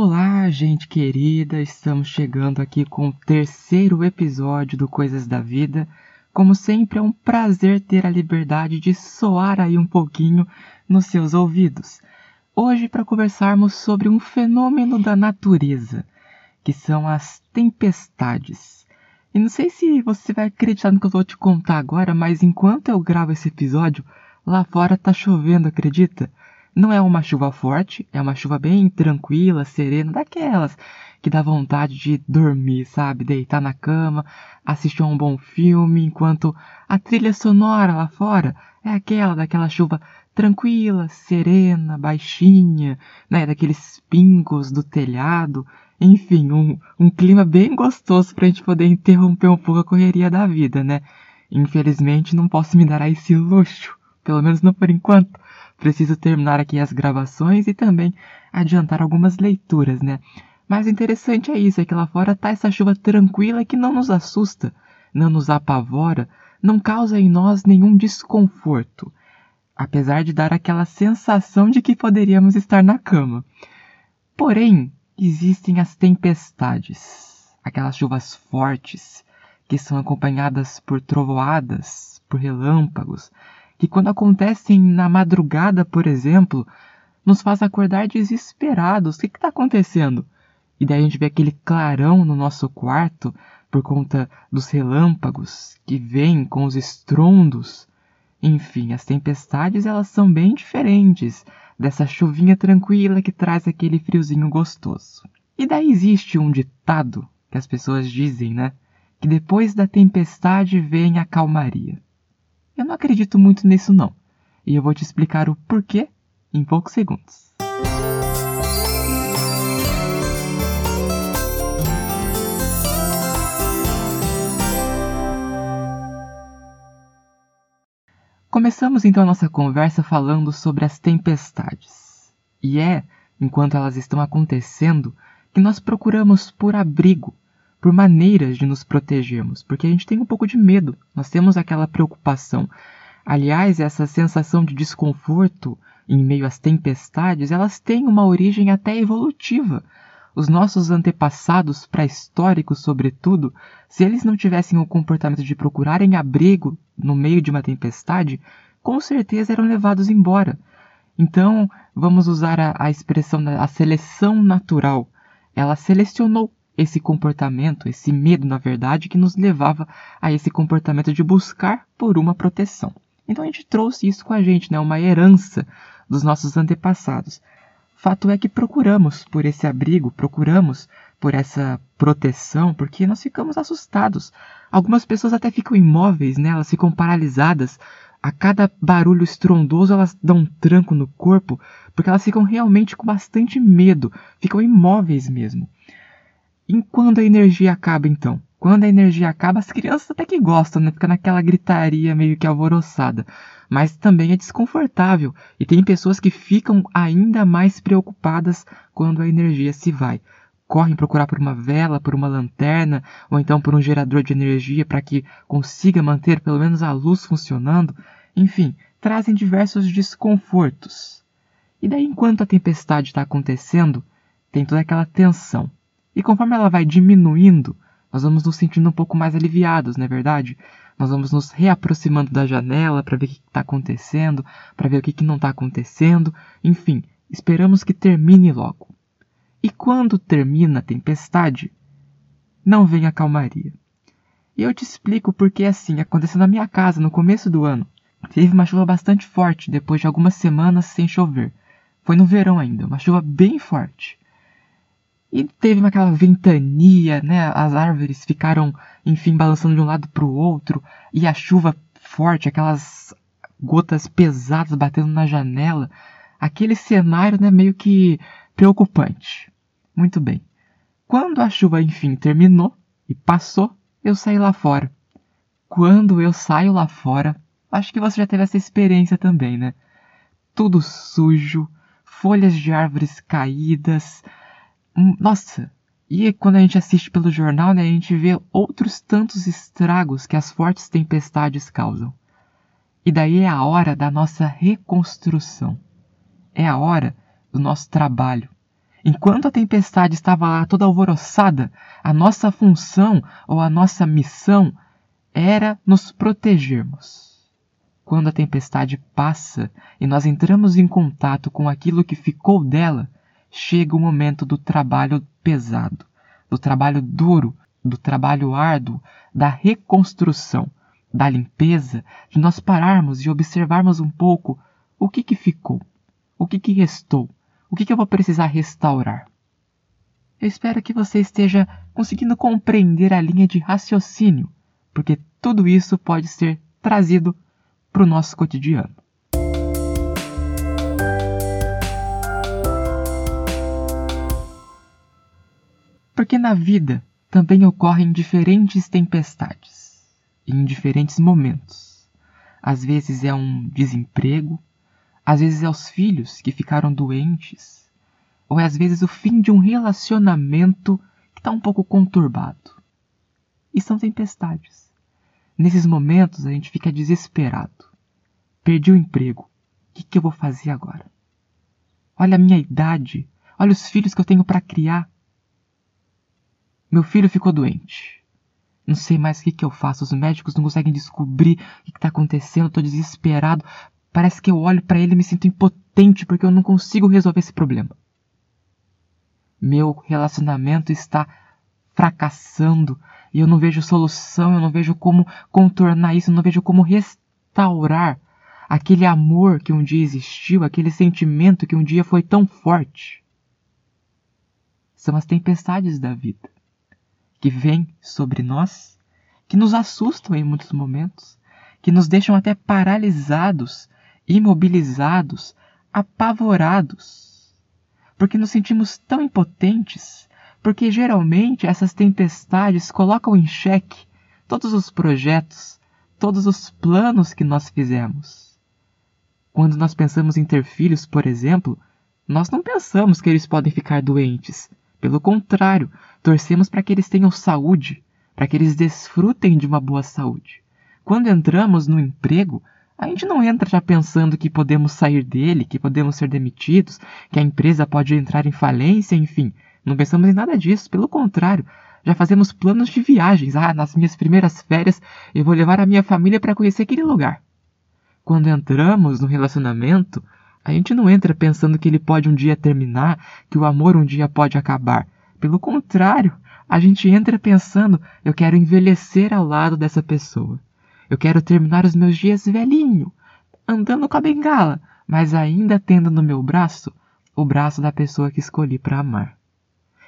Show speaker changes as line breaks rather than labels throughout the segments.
Olá, gente querida, estamos chegando aqui com o terceiro episódio do Coisas da Vida. Como sempre, é um prazer ter a liberdade de soar aí um pouquinho nos seus ouvidos. Hoje, para conversarmos sobre um fenômeno da natureza, que são as tempestades. E não sei se você vai acreditar no que eu vou te contar agora, mas enquanto eu gravo esse episódio, lá fora tá chovendo, acredita? Não é uma chuva forte, é uma chuva bem tranquila, serena, daquelas que dá vontade de dormir, sabe? Deitar na cama, assistir a um bom filme, enquanto a trilha sonora lá fora é aquela daquela chuva tranquila, serena, baixinha, né? Daqueles pingos do telhado. Enfim, um, um clima bem gostoso pra gente poder interromper um pouco a correria da vida, né? Infelizmente não posso me dar a esse luxo, pelo menos não por enquanto preciso terminar aqui as gravações e também adiantar algumas leituras, né? Mas o interessante é isso, é que lá fora tá essa chuva tranquila que não nos assusta, não nos apavora, não causa em nós nenhum desconforto, apesar de dar aquela sensação de que poderíamos estar na cama. Porém, existem as tempestades, aquelas chuvas fortes, que são acompanhadas por trovoadas, por relâmpagos, que quando acontecem na madrugada, por exemplo, nos faz acordar desesperados. O que está acontecendo? E daí a gente vê aquele clarão no nosso quarto por conta dos relâmpagos que vêm com os estrondos. Enfim, as tempestades elas são bem diferentes dessa chuvinha tranquila que traz aquele friozinho gostoso. E daí existe um ditado que as pessoas dizem, né? Que depois da tempestade vem a calmaria. Eu não acredito muito nisso não. E eu vou te explicar o porquê em poucos segundos. Começamos então a nossa conversa falando sobre as tempestades. E é, enquanto elas estão acontecendo, que nós procuramos por abrigo, por maneiras de nos protegermos, porque a gente tem um pouco de medo, nós temos aquela preocupação. Aliás, essa sensação de desconforto em meio às tempestades, elas têm uma origem até evolutiva. Os nossos antepassados pré-históricos, sobretudo, se eles não tivessem o comportamento de procurarem abrigo no meio de uma tempestade, com certeza eram levados embora. Então, vamos usar a, a expressão da seleção natural. Ela selecionou esse comportamento, esse medo, na verdade, que nos levava a esse comportamento de buscar por uma proteção. Então a gente trouxe isso com a gente, né? Uma herança dos nossos antepassados. Fato é que procuramos por esse abrigo, procuramos por essa proteção, porque nós ficamos assustados. Algumas pessoas até ficam imóveis, né? Elas ficam paralisadas. A cada barulho estrondoso elas dão um tranco no corpo, porque elas ficam realmente com bastante medo, ficam imóveis mesmo. E quando a energia acaba, então? Quando a energia acaba, as crianças até que gostam, né? Fica naquela gritaria meio que alvoroçada. Mas também é desconfortável. E tem pessoas que ficam ainda mais preocupadas quando a energia se vai. Correm procurar por uma vela, por uma lanterna, ou então por um gerador de energia para que consiga manter pelo menos a luz funcionando. Enfim, trazem diversos desconfortos. E daí, enquanto a tempestade está acontecendo, tem toda aquela tensão. E conforme ela vai diminuindo, nós vamos nos sentindo um pouco mais aliviados, não é verdade? Nós vamos nos reaproximando da janela para ver o que está acontecendo, para ver o que, que não está acontecendo. Enfim, esperamos que termine logo. E quando termina a tempestade, não vem a calmaria. E eu te explico porque assim aconteceu na minha casa no começo do ano. Teve uma chuva bastante forte depois de algumas semanas sem chover. Foi no verão ainda, uma chuva bem forte. E teve aquela ventania, né? As árvores ficaram, enfim, balançando de um lado para o outro, e a chuva forte, aquelas gotas pesadas batendo na janela. Aquele cenário, né, meio que preocupante. Muito bem. Quando a chuva, enfim, terminou e passou, eu saí lá fora. Quando eu saio lá fora, acho que você já teve essa experiência também, né? Tudo sujo, folhas de árvores caídas, nossa, e quando a gente assiste pelo jornal, né, a gente vê outros tantos estragos que as fortes tempestades causam. E daí é a hora da nossa reconstrução. É a hora do nosso trabalho. Enquanto a tempestade estava lá toda alvoroçada, a nossa função ou a nossa missão era nos protegermos. Quando a tempestade passa e nós entramos em contato com aquilo que ficou dela, chega o momento do trabalho pesado, do trabalho duro, do trabalho árduo, da reconstrução, da limpeza, de nós pararmos e observarmos um pouco o que, que ficou, o que, que restou, o que, que eu vou precisar restaurar. Eu espero que você esteja conseguindo compreender a linha de raciocínio, porque tudo isso pode ser trazido para o nosso cotidiano. Porque na vida também ocorrem diferentes tempestades, em diferentes momentos. Às vezes é um desemprego, às vezes é os filhos que ficaram doentes, ou é às vezes o fim de um relacionamento que está um pouco conturbado. E são tempestades. Nesses momentos a gente fica desesperado. Perdi o emprego. O que, que eu vou fazer agora? Olha a minha idade. Olha os filhos que eu tenho para criar. Meu filho ficou doente. Não sei mais o que, que eu faço. Os médicos não conseguem descobrir o que está acontecendo. Estou desesperado. Parece que eu olho para ele e me sinto impotente porque eu não consigo resolver esse problema. Meu relacionamento está fracassando e eu não vejo solução, eu não vejo como contornar isso, eu não vejo como restaurar aquele amor que um dia existiu, aquele sentimento que um dia foi tão forte. São as tempestades da vida que vêm sobre nós, que nos assustam em muitos momentos, que nos deixam até paralisados, imobilizados, apavorados, porque nos sentimos tão impotentes, porque geralmente essas tempestades colocam em xeque todos os projetos, todos os planos que nós fizemos. Quando nós pensamos em ter filhos, por exemplo, nós não pensamos que eles podem ficar doentes, pelo contrário, torcemos para que eles tenham saúde, para que eles desfrutem de uma boa saúde. Quando entramos no emprego, a gente não entra já pensando que podemos sair dele, que podemos ser demitidos, que a empresa pode entrar em falência, enfim. Não pensamos em nada disso, pelo contrário, já fazemos planos de viagens. Ah, nas minhas primeiras férias eu vou levar a minha família para conhecer aquele lugar. Quando entramos no relacionamento, a gente não entra pensando que ele pode um dia terminar, que o amor um dia pode acabar. Pelo contrário, a gente entra pensando: eu quero envelhecer ao lado dessa pessoa. Eu quero terminar os meus dias velhinho, andando com a bengala, mas ainda tendo no meu braço o braço da pessoa que escolhi para amar.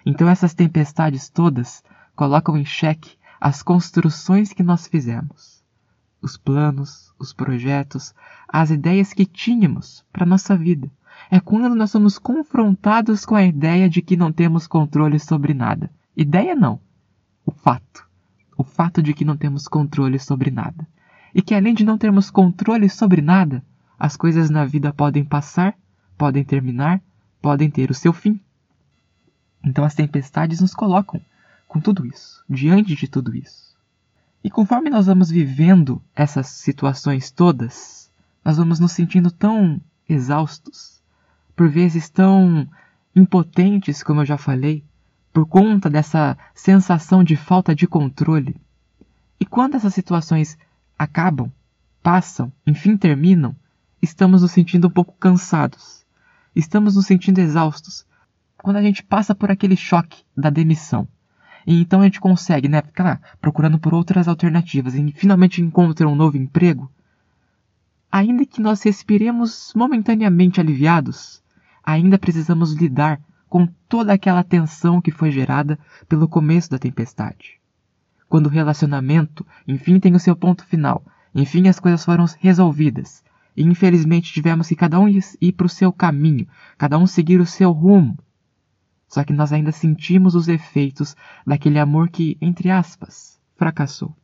Então essas tempestades todas colocam em xeque as construções que nós fizemos os planos, os projetos, as ideias que tínhamos para nossa vida. É quando nós somos confrontados com a ideia de que não temos controle sobre nada. Ideia não, o fato. O fato de que não temos controle sobre nada. E que além de não termos controle sobre nada, as coisas na vida podem passar, podem terminar, podem ter o seu fim. Então as tempestades nos colocam com tudo isso, diante de tudo isso. E conforme nós vamos vivendo essas situações todas, nós vamos nos sentindo tão exaustos, por vezes tão impotentes, como eu já falei, por conta dessa sensação de falta de controle. E quando essas situações acabam, passam, enfim terminam, estamos nos sentindo um pouco cansados, estamos nos sentindo exaustos. Quando a gente passa por aquele choque da demissão, e então a gente consegue, né, ficar lá procurando por outras alternativas e finalmente encontra um novo emprego. Ainda que nós respiremos momentaneamente aliviados, ainda precisamos lidar com toda aquela tensão que foi gerada pelo começo da tempestade. Quando o relacionamento, enfim, tem o seu ponto final, enfim, as coisas foram resolvidas, e infelizmente tivemos que cada um ir para o seu caminho, cada um seguir o seu rumo, só que nós ainda sentimos os efeitos daquele amor que, entre aspas, fracassou.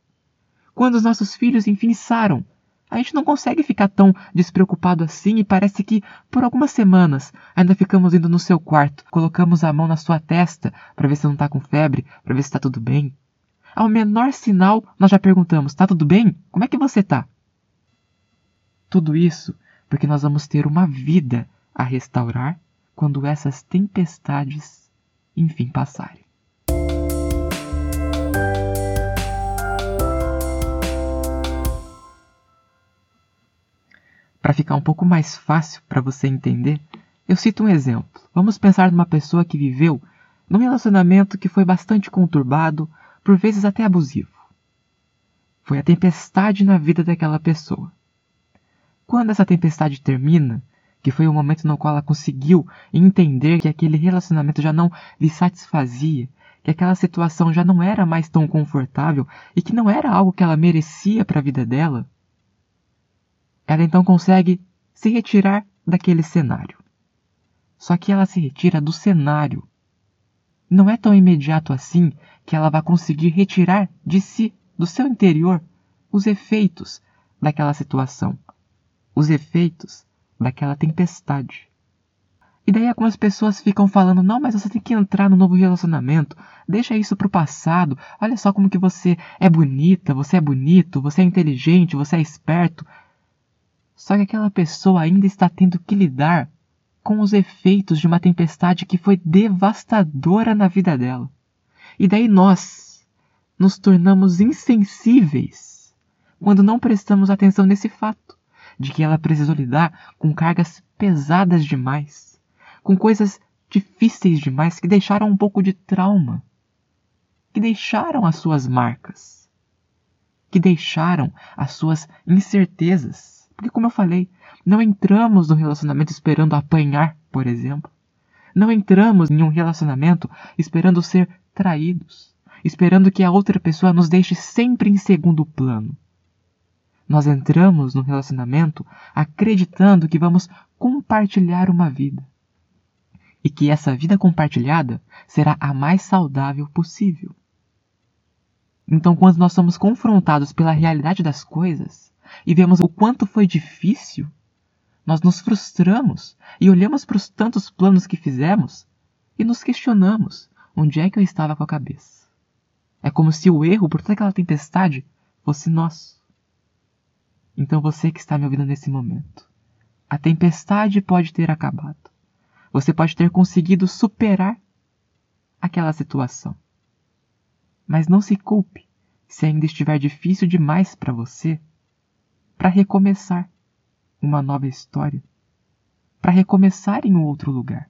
Quando os nossos filhos enfim saram, a gente não consegue ficar tão despreocupado assim e parece que, por algumas semanas, ainda ficamos indo no seu quarto, colocamos a mão na sua testa para ver se não está com febre, para ver se está tudo bem. Ao menor sinal, nós já perguntamos: está tudo bem? Como é que você está? Tudo isso porque nós vamos ter uma vida a restaurar, quando essas tempestades enfim passarem. Para ficar um pouco mais fácil para você entender, eu cito um exemplo. Vamos pensar numa pessoa que viveu num relacionamento que foi bastante conturbado, por vezes até abusivo. Foi a tempestade na vida daquela pessoa. Quando essa tempestade termina, que foi o momento no qual ela conseguiu entender que aquele relacionamento já não lhe satisfazia, que aquela situação já não era mais tão confortável e que não era algo que ela merecia para a vida dela, ela então consegue se retirar daquele cenário. Só que ela se retira do cenário. Não é tão imediato assim que ela vai conseguir retirar de si, do seu interior, os efeitos daquela situação, os efeitos daquela tempestade. E daí algumas pessoas ficam falando: "Não, mas você tem que entrar no novo relacionamento. Deixa isso pro passado. Olha só como que você é bonita, você é bonito, você é inteligente, você é esperto. Só que aquela pessoa ainda está tendo que lidar com os efeitos de uma tempestade que foi devastadora na vida dela. E daí nós nos tornamos insensíveis quando não prestamos atenção nesse fato de que ela precisou lidar com cargas pesadas demais, com coisas difíceis demais que deixaram um pouco de trauma, que deixaram as suas marcas, que deixaram as suas incertezas porque, como eu falei, não entramos no relacionamento esperando apanhar, por exemplo. Não entramos em um relacionamento esperando ser traídos, esperando que a outra pessoa nos deixe sempre em segundo plano. Nós entramos no relacionamento acreditando que vamos compartilhar uma vida e que essa vida compartilhada será a mais saudável possível. Então, quando nós somos confrontados pela realidade das coisas, e vemos o quanto foi difícil, nós nos frustramos e olhamos para os tantos planos que fizemos e nos questionamos onde é que eu estava com a cabeça. É como se o erro por toda aquela tempestade fosse nosso. Então você que está me ouvindo nesse momento, a tempestade pode ter acabado. Você pode ter conseguido superar aquela situação. Mas não se culpe se ainda estiver difícil demais para você para recomeçar uma nova história, para recomeçar em um outro lugar.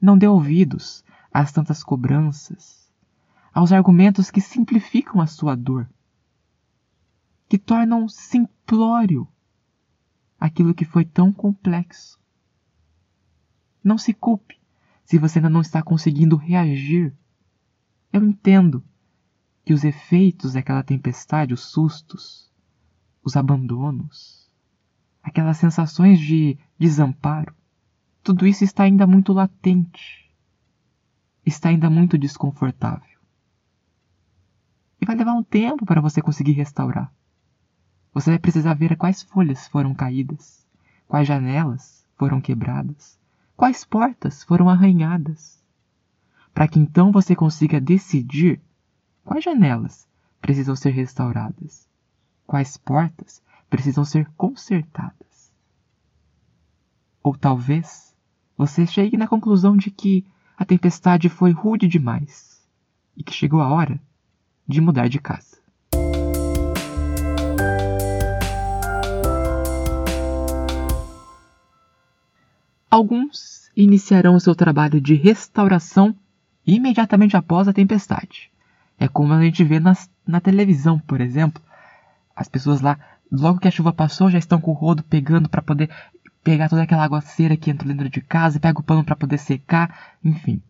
Não dê ouvidos às tantas cobranças, aos argumentos que simplificam a sua dor, que tornam simplório aquilo que foi tão complexo. Não se culpe se você ainda não está conseguindo reagir. Eu entendo que os efeitos daquela tempestade, os sustos, os abandonos, aquelas sensações de desamparo, tudo isso está ainda muito latente, está ainda muito desconfortável. E vai levar um tempo para você conseguir restaurar. Você vai precisar ver quais folhas foram caídas, quais janelas foram quebradas, quais portas foram arranhadas, para que então você consiga decidir quais janelas precisam ser restauradas quais portas precisam ser consertadas. Ou talvez você chegue na conclusão de que a tempestade foi rude demais e que chegou a hora de mudar de casa. Alguns iniciarão o seu trabalho de restauração imediatamente após a tempestade. É como a gente vê nas, na televisão, por exemplo, as pessoas lá, logo que a chuva passou, já estão com o rodo pegando para poder pegar toda aquela aguaceira que entrou dentro de casa, pega o pano para poder secar, enfim.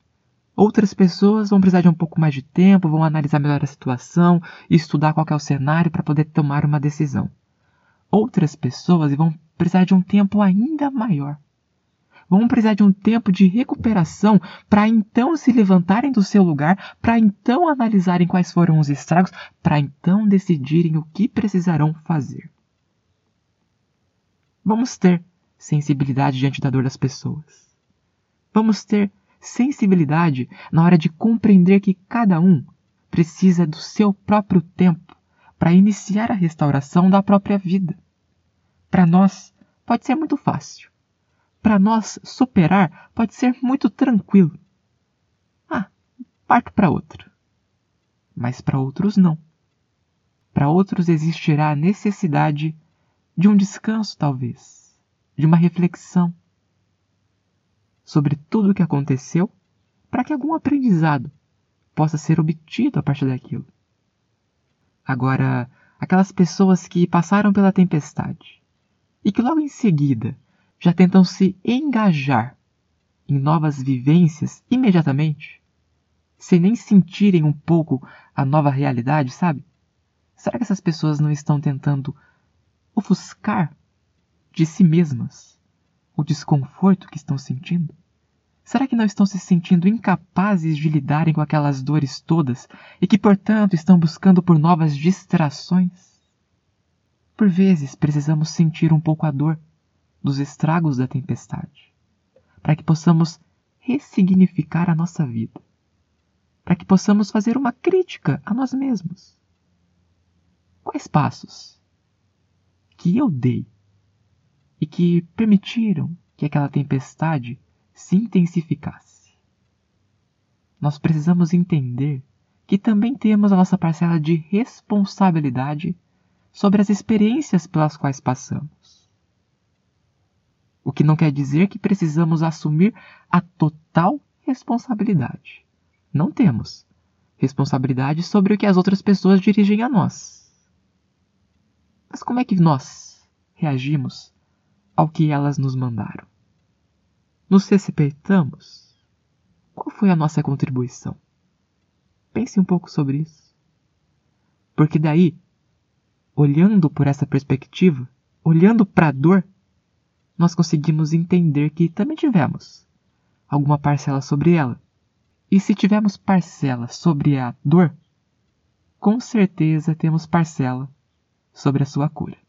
Outras pessoas vão precisar de um pouco mais de tempo, vão analisar melhor a situação, estudar qual é o cenário para poder tomar uma decisão. Outras pessoas vão precisar de um tempo ainda maior vão precisar de um tempo de recuperação para então se levantarem do seu lugar, para então analisarem quais foram os estragos, para então decidirem o que precisarão fazer. Vamos ter sensibilidade diante da dor das pessoas. Vamos ter sensibilidade na hora de compreender que cada um precisa do seu próprio tempo para iniciar a restauração da própria vida. Para nós, pode ser muito fácil para nós superar pode ser muito tranquilo. Ah, parto para outro. Mas para outros não. Para outros existirá a necessidade de um descanso, talvez, de uma reflexão sobre tudo o que aconteceu, para que algum aprendizado possa ser obtido a partir daquilo. Agora, aquelas pessoas que passaram pela tempestade e que logo em seguida já tentam se engajar em novas vivências imediatamente, sem nem sentirem um pouco a nova realidade, sabe? Será que essas pessoas não estão tentando ofuscar de si mesmas o desconforto que estão sentindo? Será que não estão se sentindo incapazes de lidarem com aquelas dores todas e que, portanto, estão buscando por novas distrações? Por vezes precisamos sentir um pouco a dor dos estragos da tempestade, para que possamos ressignificar a nossa vida, para que possamos fazer uma crítica a nós mesmos Quais passos que eu dei e que permitiram que aquela tempestade se intensificasse? Nós precisamos entender que também temos a nossa parcela de responsabilidade sobre as experiências pelas quais passamos. O que não quer dizer que precisamos assumir a total responsabilidade. Não temos responsabilidade sobre o que as outras pessoas dirigem a nós. Mas como é que nós reagimos ao que elas nos mandaram? Nos respeitamos? Qual foi a nossa contribuição? Pense um pouco sobre isso. Porque daí, olhando por essa perspectiva, olhando para a dor, nós conseguimos entender que também tivemos alguma parcela sobre ela. E se tivermos parcela sobre a dor, com certeza temos parcela sobre a sua cura.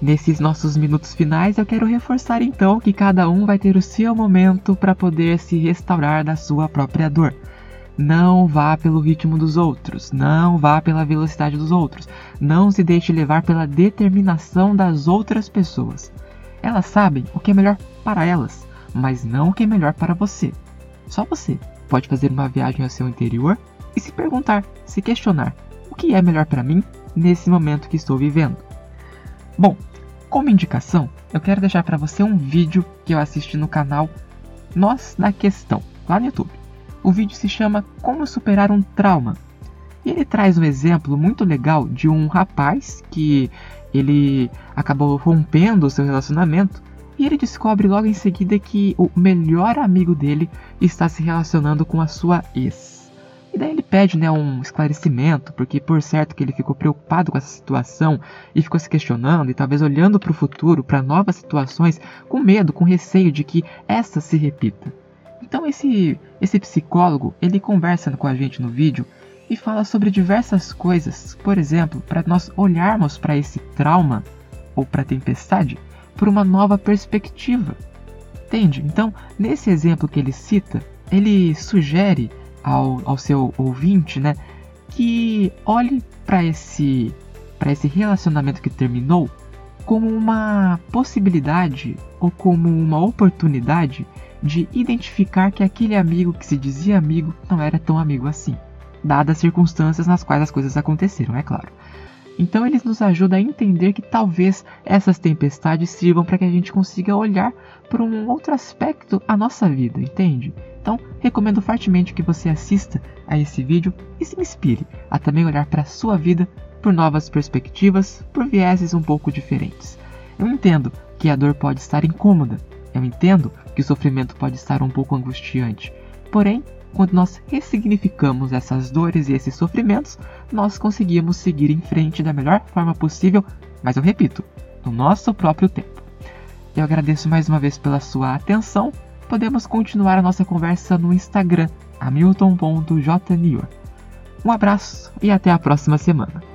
Nesses nossos minutos finais, eu quero reforçar então que cada um vai ter o seu momento para poder se restaurar da sua própria dor. Não vá pelo ritmo dos outros, não vá pela velocidade dos outros, não se deixe levar pela determinação das outras pessoas. Elas sabem o que é melhor para elas, mas não o que é melhor para você. Só você pode fazer uma viagem ao seu interior e se perguntar, se questionar: o que é melhor para mim nesse momento que estou vivendo? Bom, como indicação, eu quero deixar para você um vídeo que eu assisti no canal Nós na Questão, lá no YouTube. O vídeo se chama Como Superar um Trauma. E ele traz um exemplo muito legal de um rapaz que ele acabou rompendo o seu relacionamento e ele descobre logo em seguida que o melhor amigo dele está se relacionando com a sua ex. E daí ele pede né, um esclarecimento, porque por certo que ele ficou preocupado com essa situação e ficou se questionando e talvez olhando para o futuro, para novas situações, com medo, com receio de que essa se repita. Então esse, esse psicólogo, ele conversa com a gente no vídeo e fala sobre diversas coisas. Por exemplo, para nós olharmos para esse trauma ou para a tempestade por uma nova perspectiva. Entende? Então, nesse exemplo que ele cita, ele sugere ao, ao seu ouvinte, né, que olhe para esse para esse relacionamento que terminou como uma possibilidade ou como uma oportunidade de identificar que aquele amigo que se dizia amigo não era tão amigo assim, dadas as circunstâncias nas quais as coisas aconteceram, é claro. Então eles nos ajudam a entender que talvez essas tempestades sirvam para que a gente consiga olhar por um outro aspecto a nossa vida, entende? Então recomendo fortemente que você assista a esse vídeo e se inspire a também olhar para a sua vida por novas perspectivas, por vieses um pouco diferentes. Eu entendo que a dor pode estar incômoda, eu entendo que o sofrimento pode estar um pouco angustiante, porém, quando nós ressignificamos essas dores e esses sofrimentos, nós conseguimos seguir em frente da melhor forma possível, mas eu repito, no nosso próprio tempo. Eu agradeço mais uma vez pela sua atenção. Podemos continuar a nossa conversa no Instagram, hamilton.jnior. Um abraço e até a próxima semana.